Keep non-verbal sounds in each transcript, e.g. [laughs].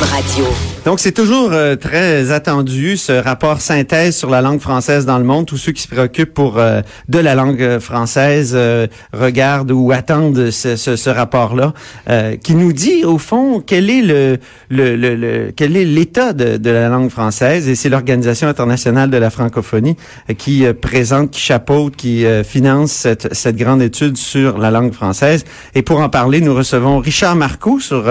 Radio. Donc, c'est toujours euh, très attendu, ce rapport synthèse sur la langue française dans le monde. Tous ceux qui se préoccupent pour euh, de la langue euh, française regardent ou attendent ce, ce, ce rapport-là, qui nous dit, au fond, quel est le, le, le, quel est l'état de, de, la langue française. Et c'est l'Organisation internationale de la francophonie qui présente, qui chapeaute, qui finance cette, cette grande étude sur la langue française. Et pour en parler, nous recevons Richard Marcoux, sur,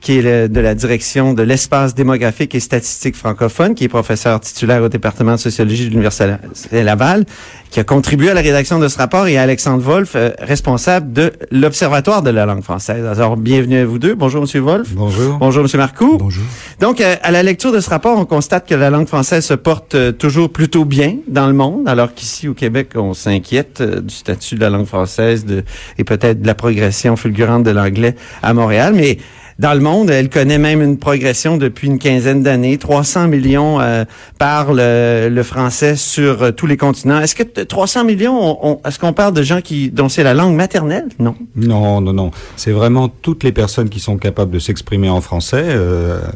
qui est de la direction de l'espace démographique et statistique francophone, qui est professeur titulaire au département de sociologie de l'Université Laval, qui a contribué à la rédaction de ce rapport, et Alexandre Wolf, euh, responsable de l'Observatoire de la langue française. Alors, bienvenue à vous deux. Bonjour, Monsieur Wolf. Bonjour. Bonjour, Monsieur Marcoux. Bonjour. Donc, euh, à la lecture de ce rapport, on constate que la langue française se porte euh, toujours plutôt bien dans le monde, alors qu'ici, au Québec, on s'inquiète du statut de la langue française de, et peut-être de la progression fulgurante de l'anglais à Montréal. Mais dans le monde. Elle connaît même une progression depuis une quinzaine d'années. 300 millions euh, parlent euh, le français sur euh, tous les continents. Est-ce que 300 millions, est-ce qu'on parle de gens qui dont c'est la langue maternelle? Non. Non, non, non. C'est vraiment toutes les personnes qui sont capables de s'exprimer en français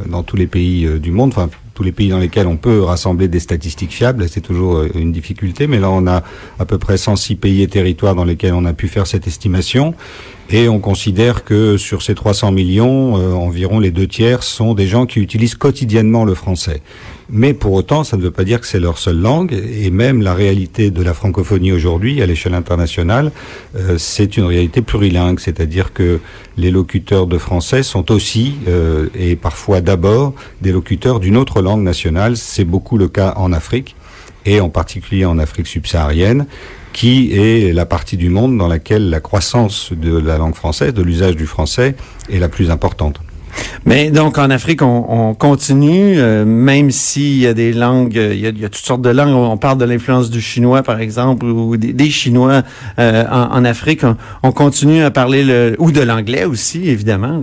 dans tous les pays du monde. Tous les pays dans lesquels on peut rassembler des statistiques fiables, c'est toujours une difficulté, mais là on a à peu près 106 pays et territoires dans lesquels on a pu faire cette estimation. Et on considère que sur ces 300 millions, euh, environ les deux tiers sont des gens qui utilisent quotidiennement le français. Mais pour autant, ça ne veut pas dire que c'est leur seule langue. Et même la réalité de la francophonie aujourd'hui, à l'échelle internationale, euh, c'est une réalité plurilingue. C'est-à-dire que les locuteurs de français sont aussi, euh, et parfois d'abord, des locuteurs d'une autre langue nationale. C'est beaucoup le cas en Afrique et en particulier en Afrique subsaharienne qui est la partie du monde dans laquelle la croissance de la langue française, de l'usage du français, est la plus importante. Mais donc en Afrique, on, on continue, euh, même s'il y a des langues, il y a, il y a, toutes sortes de langues. On parle de l'influence du chinois, par exemple, ou des, des Chinois euh, en, en, Afrique. On, on, continue à parler le ou de l'anglais aussi, évidemment.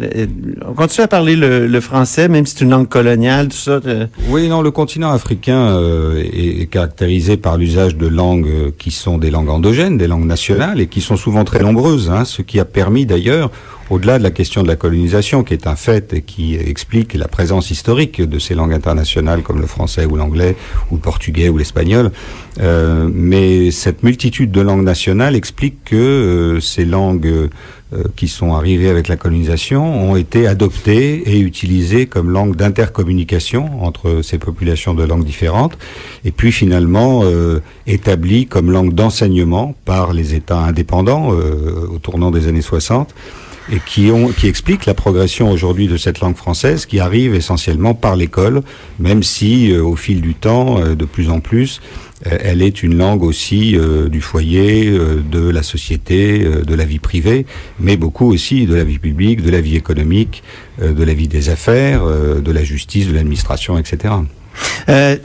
On continue à parler le, le français, même si c'est une langue coloniale, tout ça. Oui, non, le continent africain euh, est, est, caractérisé par l'usage de langues qui sont des langues endogènes, des langues nationales, et qui sont souvent très nombreuses. Hein, ce qui a permis d'ailleurs au-delà de la question de la colonisation, qui est un fait et qui explique la présence historique de ces langues internationales comme le français ou l'anglais ou le portugais ou l'espagnol, euh, mais cette multitude de langues nationales explique que euh, ces langues euh, qui sont arrivées avec la colonisation ont été adoptées et utilisées comme langue d'intercommunication entre ces populations de langues différentes, et puis finalement euh, établies comme langue d'enseignement par les États indépendants euh, au tournant des années 60 et qui, ont, qui explique la progression aujourd'hui de cette langue française qui arrive essentiellement par l'école, même si euh, au fil du temps, euh, de plus en plus, euh, elle est une langue aussi du foyer, de la société, de la vie privée, mais beaucoup aussi de la vie publique, de la vie économique, de la vie des affaires, de la justice, de l'administration, etc. Euh,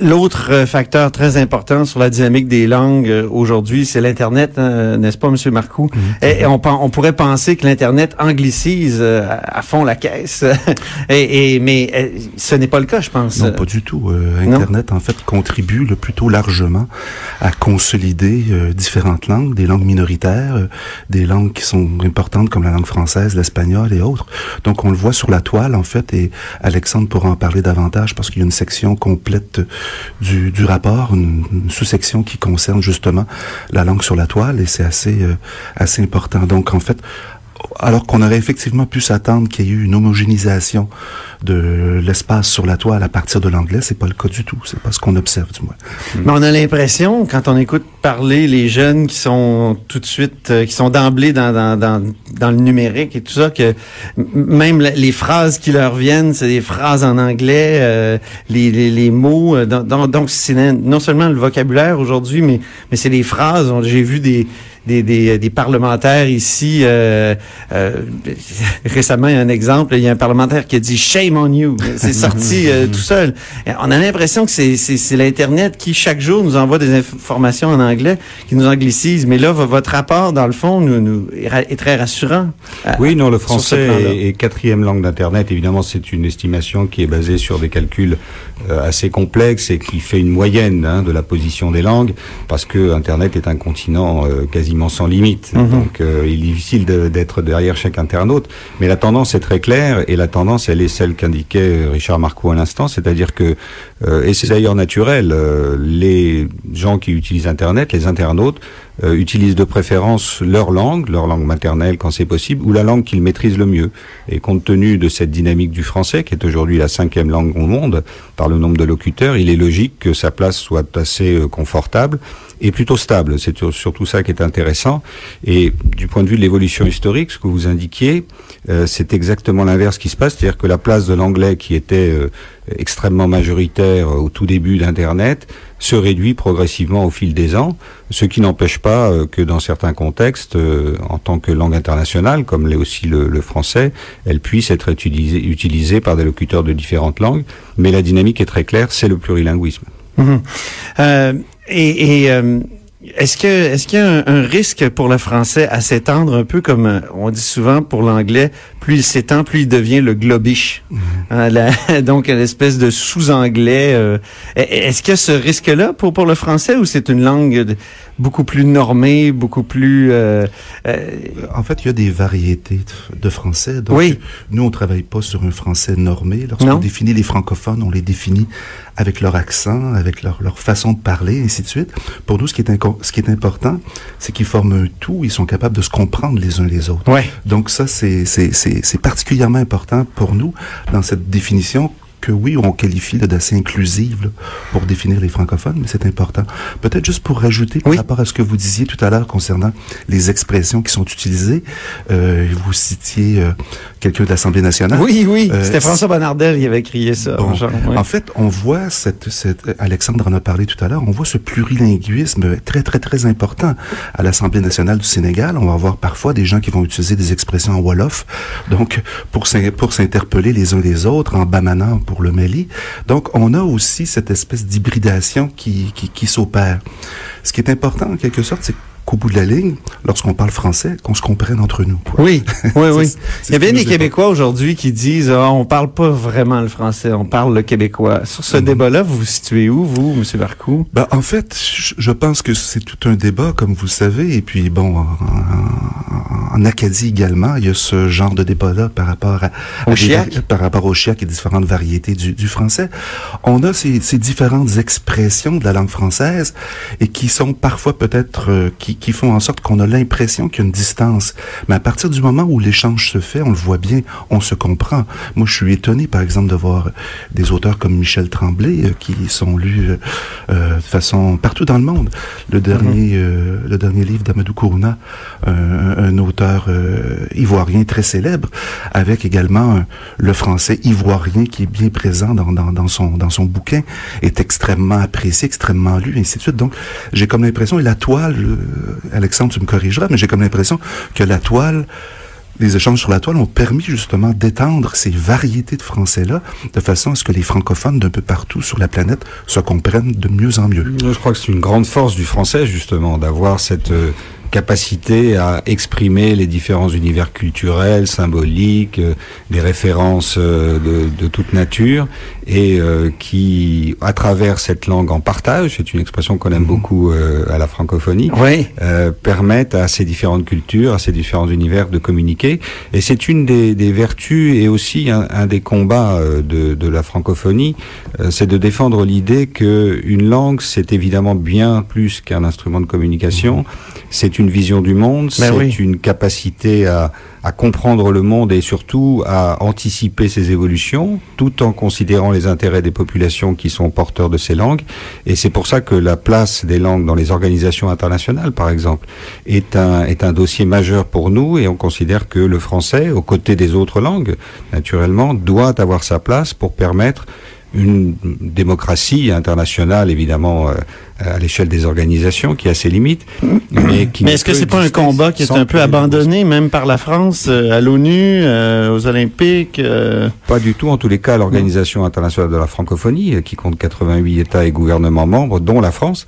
L'autre facteur très important sur la dynamique des langues euh, aujourd'hui, c'est l'Internet, hein, n'est-ce pas, Monsieur Marcoux? Mm -hmm. et, on, on, pourrait penser que l'Internet anglicise euh, à fond la caisse, [laughs] et, et, mais euh, ce n'est pas le cas, je pense. Non, pas du tout. Internet, non? en fait, contribue le plutôt largement à consolider différentes langues, des langues minoritaires, des langues qui sont importantes comme la langue française, l'espagnol et autres. Donc, on le voit sur la toile, en fait, et Alexandre pourra en parler davantage parce qu'il y a une complète du, du rapport, une, une sous-section qui concerne justement la langue sur la toile et c'est assez, euh, assez important. Donc, en fait, alors qu'on aurait effectivement pu s'attendre qu'il y ait eu une homogénéisation de l'espace sur la toile à partir de l'anglais, c'est pas le cas du tout. C'est pas ce qu'on observe du moins. Mais on a l'impression, quand on écoute parler les jeunes qui sont tout de suite, euh, qui sont d'emblée dans, dans, dans, dans, le numérique et tout ça, que même les phrases qui leur viennent, c'est des phrases en anglais, euh, les, les, les, mots. Euh, donc, donc c'est non seulement le vocabulaire aujourd'hui, mais, mais c'est les phrases. J'ai vu des des, des, des parlementaires ici. Euh, euh, [laughs] récemment, il y a un exemple, il y a un parlementaire qui a dit Shame on you. C'est sorti euh, [laughs] tout seul. On a l'impression que c'est l'Internet qui, chaque jour, nous envoie des informations en anglais, qui nous anglicise. Mais là, votre rapport, dans le fond, nous, nous est très rassurant. oui, non, le français est, est, quatrième langue d'Internet. Évidemment, c'est une estimation qui est basée sur des calculs assez complexes et qui fait une moyenne hein, de la position des langues, parce que Internet est un continent quasiment sans limite. Mhm. Donc, il est difficile d'être derrière chaque internaute. Mais la tendance est très claire et la tendance, elle est celle qu'indiquait Richard Marco à l'instant, c'est-à-dire que, euh, et c'est d'ailleurs naturel, euh, les gens qui utilisent Internet, les internautes, euh, utilisent de préférence leur langue, leur langue maternelle quand c'est possible, ou la langue qu'ils maîtrisent le mieux. Et compte tenu de cette dynamique du français, qui est aujourd'hui la cinquième langue au monde par le nombre de locuteurs, il est logique que sa place soit assez confortable et plutôt stable. C'est surtout ça qui est intéressant. Et du point de vue de l'évolution historique, ce que vous indiquiez, euh, c'est exactement l'inverse qui se passe, c'est-à-dire que la place de l'anglais qui était euh, extrêmement majoritaire au tout début d'Internet se réduit progressivement au fil des ans, ce qui n'empêche pas euh, que dans certains contextes, en tant que langue internationale, comme l'est aussi le, français, elle puisse être utilisée, utilisée par des locuteurs de différentes langues. Mais la dynamique est très claire, c'est le plurilinguisme. Mmh. Euh, est-ce que est-ce qu'il y a un, risque pour le français à s'étendre un peu comme euh, on dit souvent pour l'anglais, plus il s'étend, plus il devient le globish? Hein, la, [laughs] donc une espèce de sous-anglais. Euh, est-ce qu'il y a ce risque-là pour pour le français ou c'est une langue beaucoup plus normée, beaucoup plus. Euh, en fait, il y a des variétés de français. Donc, oui. Nous, on travaille pas sur un français normé. Lorsqu'on définit les francophones, on les définit avec leur accent, avec leur, leur façon de parler, et ainsi de suite. Pour nous, ce qui est, ce qui est important, c'est qu'ils forment un tout, ils sont capables de se comprendre les uns les autres. Ouais. Donc ça, c'est particulièrement important pour nous dans cette définition que oui, on qualifie d'assez inclusive pour définir les francophones, mais c'est important. Peut-être juste pour rajouter par rapport à ce que vous disiez tout à l'heure concernant les expressions qui sont utilisées, euh, vous citiez euh, quelqu'un de l'Assemblée nationale. Oui, oui, euh, c'était François Bonnardel qui avait crié ça. En fait, on voit cette, cette, Alexandre en a parlé tout à l'heure, on voit ce plurilinguisme très, très, très important à l'Assemblée nationale du Sénégal. On va voir parfois des gens qui vont utiliser des expressions en Wolof, donc pour s'interpeller les uns les autres, en bamanant pour le Mali. Donc, on a aussi cette espèce d'hybridation qui, qui, qui s'opère. Ce qui est important, en quelque sorte, c'est qu'au bout de la ligne, lorsqu'on parle français, qu'on se comprenne entre nous. Oui, oui, [laughs] oui. Il y a bien des Québécois aujourd'hui qui disent ah, on parle pas vraiment le français, on parle le québécois. Sur ce mm-hmm. débat-là, vous vous situez où, vous, M. Barcou? Ben, en fait, je pense que c'est tout un débat, comme vous le savez, et puis bon, en, en, Acadie également, il y a ce genre de débat-là par rapport à, au chiac? par rapport au chiac et différentes variétés du, du français. On a ces, ces, différentes expressions de la langue française et qui sont parfois peut-être euh, qui qui, font en sorte qu'on a l'impression qu'il y a une distance. Mais à partir du moment où l'échange se fait, on le voit bien, on se comprend. Moi, je suis étonné, par exemple, de voir des auteurs comme Michel Tremblay euh, qui sont lus euh, euh, de façon partout dans le monde. Le dernier, mm-hmm. le dernier livre d'Amadou Kourouna, un auteur ivoirien très célèbre, avec également le français ivoirien qui est bien présent dans, dans, dans, son, dans son bouquin, est extrêmement apprécié, extrêmement lu, ainsi de suite. Donc, j'ai comme l'impression, et la toile, Alexandre, tu me corrigeras, mais j'ai comme l'impression que la toile, les échanges sur la toile ont permis justement d'étendre ces variétés de français-là de façon à ce que les francophones d'un peu partout sur la planète se comprennent de mieux en mieux. Je crois que c'est une grande force du français justement d'avoir cette euh, capacité à exprimer les différents univers culturels, symboliques, euh, des références euh, de, de, toute nature, et euh, qui, à travers cette langue en partage, c'est une expression qu'on aime mhm. beaucoup à la francophonie, oui. permettent à ces différentes cultures, à ces différents univers de communiquer. Et c'est une des, des, vertus et aussi un, un des combats de, de, la francophonie, c'est de défendre l'idée que une langue, c'est évidemment bien plus qu'un instrument de communication. Mhm. C'est une vision du monde, ben c'est une capacité à, à, comprendre le monde et surtout à anticiper ses évolutions, tout en considérant les intérêts des populations qui sont porteurs de ces langues. Et c'est pour ça que la place des langues dans les organisations internationales, par exemple, est un, est un dossier majeur pour nous et on considère que le français, aux côtés des autres langues, naturellement, doit avoir sa place pour permettre une démocratie internationale évidemment euh, à l'échelle des organisations, qui a ses limites. Mais, mais est-ce que c'est pas un combat qui est un peu abandonné, même par la France, euh, à l'ONU, euh, aux Olympiques euh? Pas du tout. En tous les cas, l'Organisation internationale de la francophonie, qui compte 88 États et gouvernements membres, dont la France,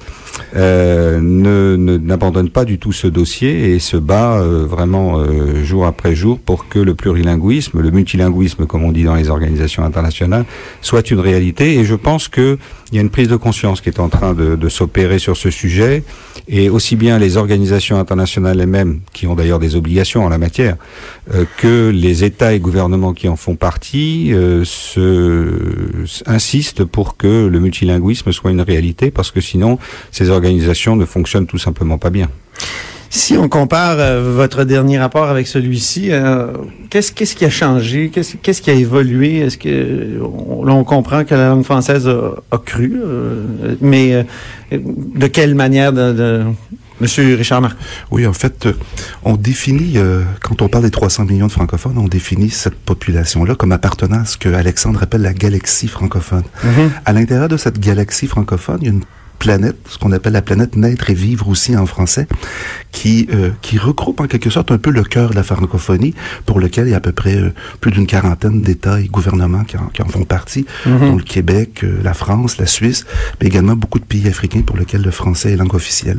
ne n'abandonne pas du tout ce dossier et se bat vraiment jour après jour pour que le plurilinguisme, le multilinguisme, comme on dit dans les organisations internationales, soit une réalité. Et je pense que il y a une prise de conscience qui est en train de, s'opérer sur ce sujet, et aussi bien les organisations internationales elles-mêmes, qui ont d'ailleurs des obligations en la matière, euh, que les États et gouvernements qui en font partie euh, se, insistent pour que le multilinguisme soit une réalité, parce que sinon, ces organisations ne fonctionnent tout simplement pas bien. Si on compare euh, votre dernier rapport avec celui-ci, euh, qu'est-ce qu'est-ce qui a changé? Qu'est-ce qu'est-ce qui a évolué? Est-ce que on, là on comprend que la langue française a, cru, euh, mais de quelle manière de, de Monsieur Richard Marc? Oui, en fait, on définit, quand on parle des 300 millions de francophones, on définit cette population-là comme appartenant à ce que Alexandre appelle la galaxie francophone. Mm-hmm. À l'intérieur de cette galaxie francophone, il y a une planète, ce qu'on appelle la planète naître et vivre aussi en français, qui euh, qui regroupe en quelque sorte un peu le cœur de la francophonie, pour lequel il y a à peu près euh, plus d'une quarantaine d'États et gouvernements qui en, qui en font partie, mhm. dont le Québec, euh, la France, la Suisse, mais également beaucoup de pays africains pour lesquels le français est langue officielle.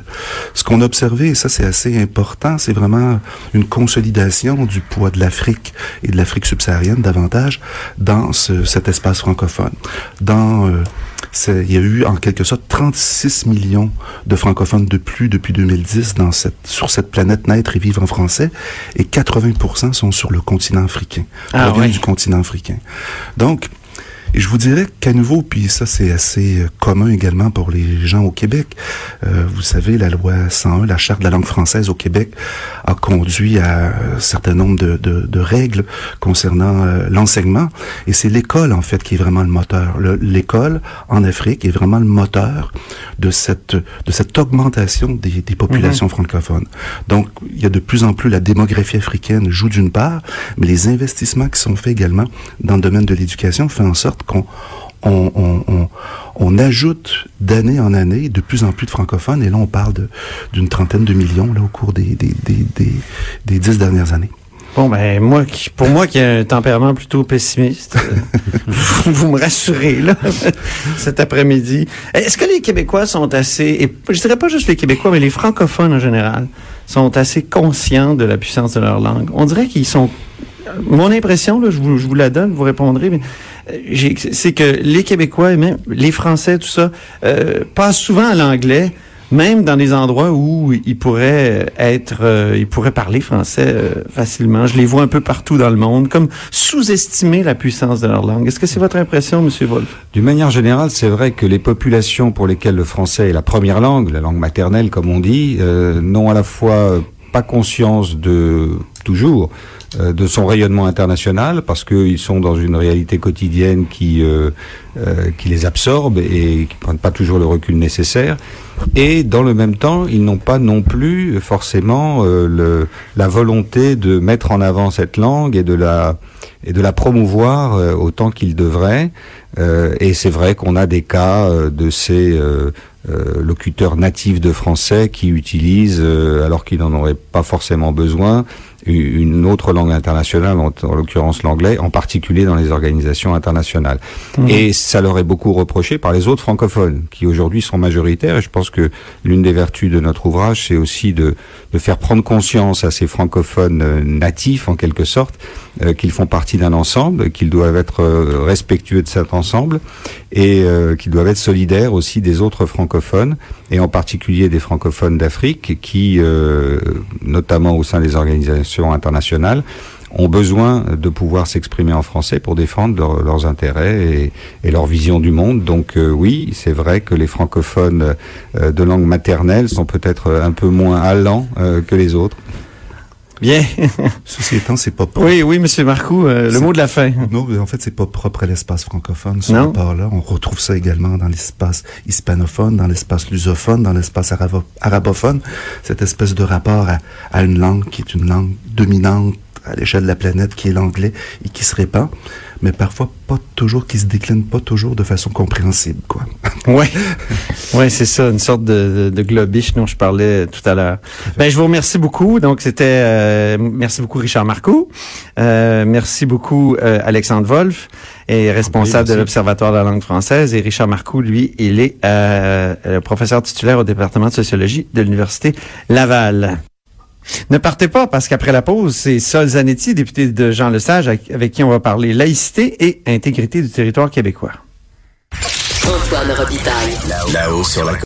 Ce qu'on a observé, et ça c'est assez important, c'est vraiment une consolidation du poids de l'Afrique et de l'Afrique subsaharienne davantage dans ce, cet espace francophone. Dans il y a eu en quelque sorte 36 millions de francophones de plus depuis 2010 dans cette, sur cette planète naître et vivre en français, et 80% sont sur le continent africain, ah, du continent africain. Donc, et je vous dirais qu'à nouveau, puis ça c'est assez euh, commun également pour les gens au Québec, euh, vous savez, la loi 101, la charte de la langue française au Québec, a conduit à un certain nombre de, de, de règles concernant euh, l'enseignement. Et c'est l'école, en fait, qui est vraiment le moteur. L'école, en Afrique, est vraiment le moteur de cette, de cette augmentation des, des populations mm-hmm. francophones. Donc, il y a de plus en plus la démographie africaine joue d'une part, mais les investissements qui sont faits également dans le domaine de l'éducation font en sorte qu'on on, ajoute d'année en année de plus en plus de francophones, et là on parle d'une trentaine de millions là, au cours des, dix dernières années. Bon, ben, moi, pour moi qui ai un tempérament plutôt pessimiste, [laughs] vous, me rassurez, là, [laughs] cet après-midi. Est-ce que les Québécois sont assez, et je dirais pas juste les Québécois, mais les francophones en général, sont assez conscients de la puissance de leur langue? On dirait qu'ils sont, mon impression, là, je vous, je vous la donne, vous répondrez, mais c'est que les Québécois et même les Français, tout ça, euh, passent souvent à l'anglais, même dans des endroits où ils pourraient être, euh, ils pourraient parler français euh, facilement. Je les vois un peu partout dans le monde, comme sous-estimer la puissance de leur langue. Est-ce que c'est votre impression, Monsieur Wolf D'une manière générale, c'est vrai que les populations pour lesquelles le français est la première langue, la langue maternelle, comme on dit, n'ont à la fois pas conscience de toujours euh, de son rayonnement international parce qu'ils sont dans une réalité quotidienne qui euh, euh, qui les absorbe et qui prennent pas toujours le recul nécessaire. Et dans le même temps ils n'ont pas non plus forcément le, la volonté de mettre en avant cette langue et de la et de la promouvoir autant qu'ils devraient. Et c'est vrai qu'on a des cas de ces locuteurs natifs de français qui utilisent alors qu'ils n'en auraient pas forcément besoin une autre langue internationale, en, l'occurrence l'anglais, en particulier dans les organisations internationales. Mmh. Et ça leur est beaucoup reproché par les autres francophones, qui aujourd'hui sont majoritaires. Et je pense que l'une des vertus de notre ouvrage, c'est aussi de, de, faire prendre conscience à ces francophones euh, natifs, en quelque sorte, euh, qu'ils font partie d'un ensemble, qu'ils doivent être euh, respectueux de cet ensemble et qu'ils doivent être solidaires aussi des autres francophones, et en particulier des francophones d'Afrique, qui, notamment au sein des organisations internationales ont besoin de pouvoir s'exprimer en français pour défendre leurs intérêts et, leur vision du monde. Donc euh, oui, c'est vrai que les francophones euh, de langue maternelle sont peut-être un peu moins allants euh, que les autres. Bien. [laughs] Ceci étant, c'est pas propre. Oui, oui, Monsieur Marcoux, le mot de la fin. Non, en fait, c'est pas propre à l'espace francophone, ce rapport-là. On retrouve ça également dans l'espace hispanophone, dans l'espace lusophone, dans l'espace arabophone. Cette espèce de rapport à une langue qui est une langue dominante à l'échelle de la planète, qui est l'anglais et qui se répand. Mais parfois pas toujours, qui se déclinent pas toujours de façon compréhensible, quoi. [laughs] Oui, ouais, c'est ça, une sorte de, de, globiche dont je parlais tout à l'heure. Ben, je vous remercie beaucoup. Donc, c'était, euh, merci beaucoup Richard Marcoux. Euh, merci beaucoup euh, Alexandre Wolf, est responsable de l'Observatoire de la langue française. Et Richard Marcoux, lui, il est professeur titulaire au département de sociologie de l'Université Laval. Ne partez pas parce qu'après la pause, c'est Sol Zanetti, député de Jean Lesage, avec qui on va parler laïcité et intégrité du territoire québécois. Antoine Robitaille. Là-haut sur la